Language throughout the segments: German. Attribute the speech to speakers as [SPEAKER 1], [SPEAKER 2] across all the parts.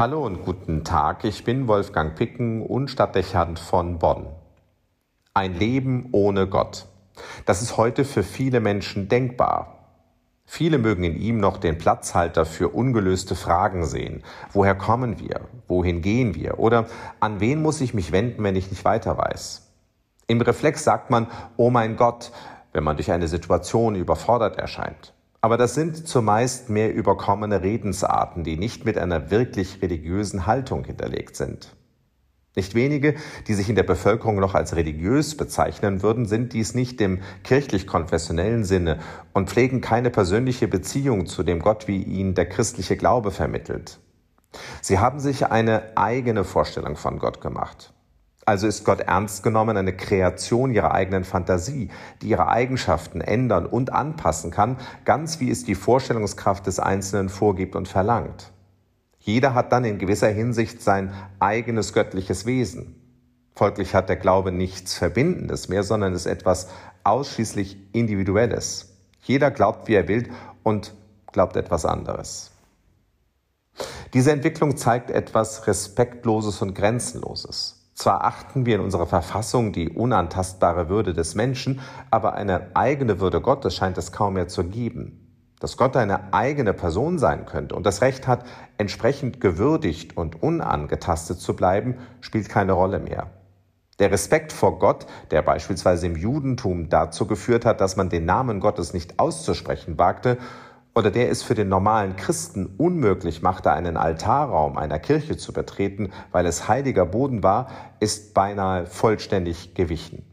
[SPEAKER 1] Hallo und guten Tag, ich bin Wolfgang Picken und Stadtdechant von Bonn. Ein Leben ohne Gott. Das ist heute für viele Menschen denkbar. Viele mögen in ihm noch den Platzhalter für ungelöste Fragen sehen. Woher kommen wir? Wohin gehen wir? Oder an wen muss ich mich wenden, wenn ich nicht weiter weiß? Im Reflex sagt man, oh mein Gott, wenn man durch eine Situation überfordert erscheint. Aber das sind zumeist mehr überkommene Redensarten, die nicht mit einer wirklich religiösen Haltung hinterlegt sind. Nicht wenige, die sich in der Bevölkerung noch als religiös bezeichnen würden, sind dies nicht im kirchlich-konfessionellen Sinne und pflegen keine persönliche Beziehung zu dem Gott, wie ihn der christliche Glaube vermittelt. Sie haben sich eine eigene Vorstellung von Gott gemacht. Also ist Gott ernst genommen eine Kreation ihrer eigenen Fantasie, die ihre Eigenschaften ändern und anpassen kann, ganz wie es die Vorstellungskraft des Einzelnen vorgibt und verlangt. Jeder hat dann in gewisser Hinsicht sein eigenes göttliches Wesen. Folglich hat der Glaube nichts Verbindendes mehr, sondern ist etwas ausschließlich Individuelles. Jeder glaubt, wie er will und glaubt etwas anderes. Diese Entwicklung zeigt etwas Respektloses und Grenzenloses. Zwar achten wir in unserer Verfassung die unantastbare Würde des Menschen, aber eine eigene Würde Gottes scheint es kaum mehr zu geben. Dass Gott eine eigene Person sein könnte und das Recht hat, entsprechend gewürdigt und unangetastet zu bleiben, spielt keine Rolle mehr. Der Respekt vor Gott, der beispielsweise im Judentum dazu geführt hat, dass man den Namen Gottes nicht auszusprechen wagte, oder der es für den normalen Christen unmöglich machte, einen Altarraum einer Kirche zu betreten, weil es heiliger Boden war, ist beinahe vollständig gewichen.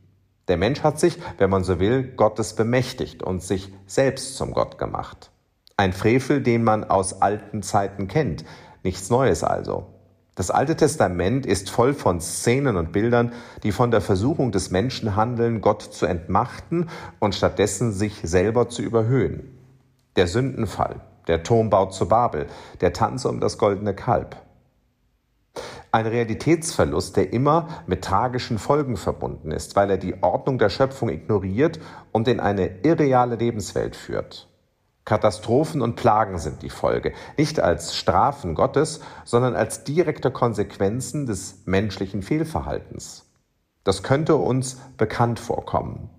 [SPEAKER 1] Der Mensch hat sich, wenn man so will, Gottes bemächtigt und sich selbst zum Gott gemacht. Ein Frevel, den man aus alten Zeiten kennt, nichts Neues also. Das Alte Testament ist voll von Szenen und Bildern, die von der Versuchung des Menschen handeln, Gott zu entmachten und stattdessen sich selber zu überhöhen der Sündenfall, der Turmbau zu Babel, der Tanz um das goldene Kalb. Ein Realitätsverlust, der immer mit tragischen Folgen verbunden ist, weil er die Ordnung der Schöpfung ignoriert und in eine irreale Lebenswelt führt. Katastrophen und Plagen sind die Folge, nicht als Strafen Gottes, sondern als direkte Konsequenzen des menschlichen Fehlverhaltens. Das könnte uns bekannt vorkommen.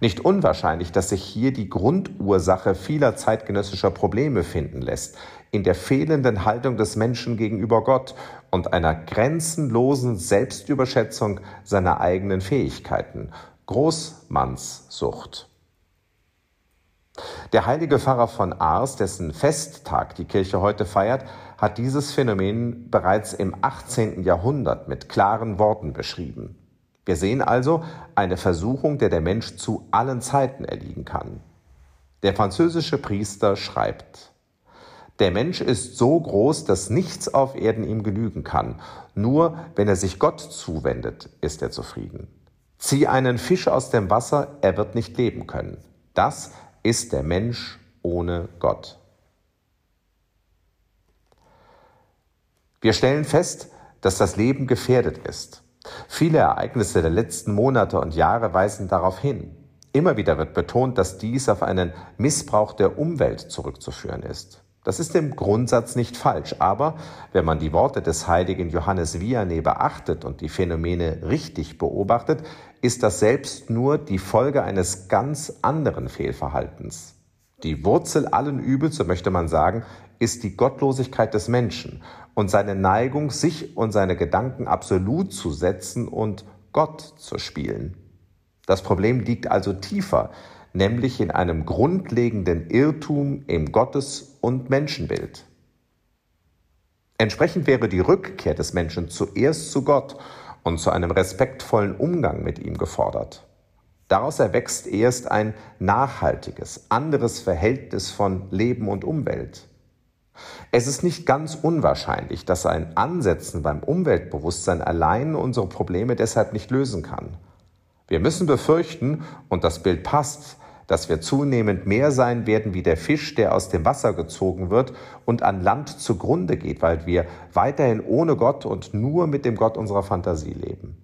[SPEAKER 1] Nicht unwahrscheinlich, dass sich hier die Grundursache vieler zeitgenössischer Probleme finden lässt, in der fehlenden Haltung des Menschen gegenüber Gott und einer grenzenlosen Selbstüberschätzung seiner eigenen Fähigkeiten. Großmannssucht. Der heilige Pfarrer von Ars, dessen Festtag die Kirche heute feiert, hat dieses Phänomen bereits im 18. Jahrhundert mit klaren Worten beschrieben. Wir sehen also eine Versuchung, der der Mensch zu allen Zeiten erliegen kann. Der französische Priester schreibt, der Mensch ist so groß, dass nichts auf Erden ihm genügen kann. Nur wenn er sich Gott zuwendet, ist er zufrieden. Zieh einen Fisch aus dem Wasser, er wird nicht leben können. Das ist der Mensch ohne Gott. Wir stellen fest, dass das Leben gefährdet ist. Viele Ereignisse der letzten Monate und Jahre weisen darauf hin. Immer wieder wird betont, dass dies auf einen Missbrauch der Umwelt zurückzuführen ist. Das ist im Grundsatz nicht falsch, aber wenn man die Worte des heiligen Johannes Vianney beachtet und die Phänomene richtig beobachtet, ist das selbst nur die Folge eines ganz anderen Fehlverhaltens. Die Wurzel allen Übels, so möchte man sagen, ist die Gottlosigkeit des Menschen und seine Neigung, sich und seine Gedanken absolut zu setzen und Gott zu spielen. Das Problem liegt also tiefer, nämlich in einem grundlegenden Irrtum im Gottes- und Menschenbild. Entsprechend wäre die Rückkehr des Menschen zuerst zu Gott und zu einem respektvollen Umgang mit ihm gefordert. Daraus erwächst erst ein nachhaltiges, anderes Verhältnis von Leben und Umwelt. Es ist nicht ganz unwahrscheinlich, dass ein Ansetzen beim Umweltbewusstsein allein unsere Probleme deshalb nicht lösen kann. Wir müssen befürchten, und das Bild passt, dass wir zunehmend mehr sein werden wie der Fisch, der aus dem Wasser gezogen wird und an Land zugrunde geht, weil wir weiterhin ohne Gott und nur mit dem Gott unserer Fantasie leben.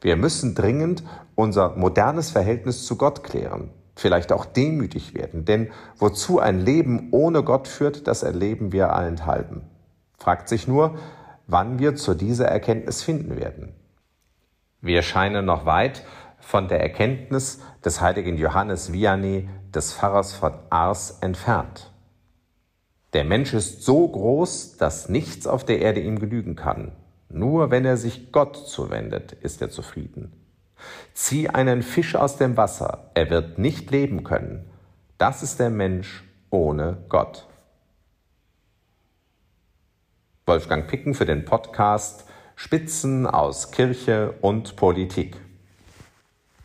[SPEAKER 1] Wir müssen dringend unser modernes Verhältnis zu Gott klären vielleicht auch demütig werden. Denn wozu ein Leben ohne Gott führt, das erleben wir allenthalben. Fragt sich nur, wann wir zu dieser Erkenntnis finden werden. Wir scheinen noch weit von der Erkenntnis des heiligen Johannes Vianney, des Pfarrers von Ars, entfernt. Der Mensch ist so groß, dass nichts auf der Erde ihm genügen kann. Nur wenn er sich Gott zuwendet, ist er zufrieden. Zieh einen Fisch aus dem Wasser, er wird nicht leben können. Das ist der Mensch ohne Gott. Wolfgang Picken für den Podcast Spitzen aus Kirche und Politik.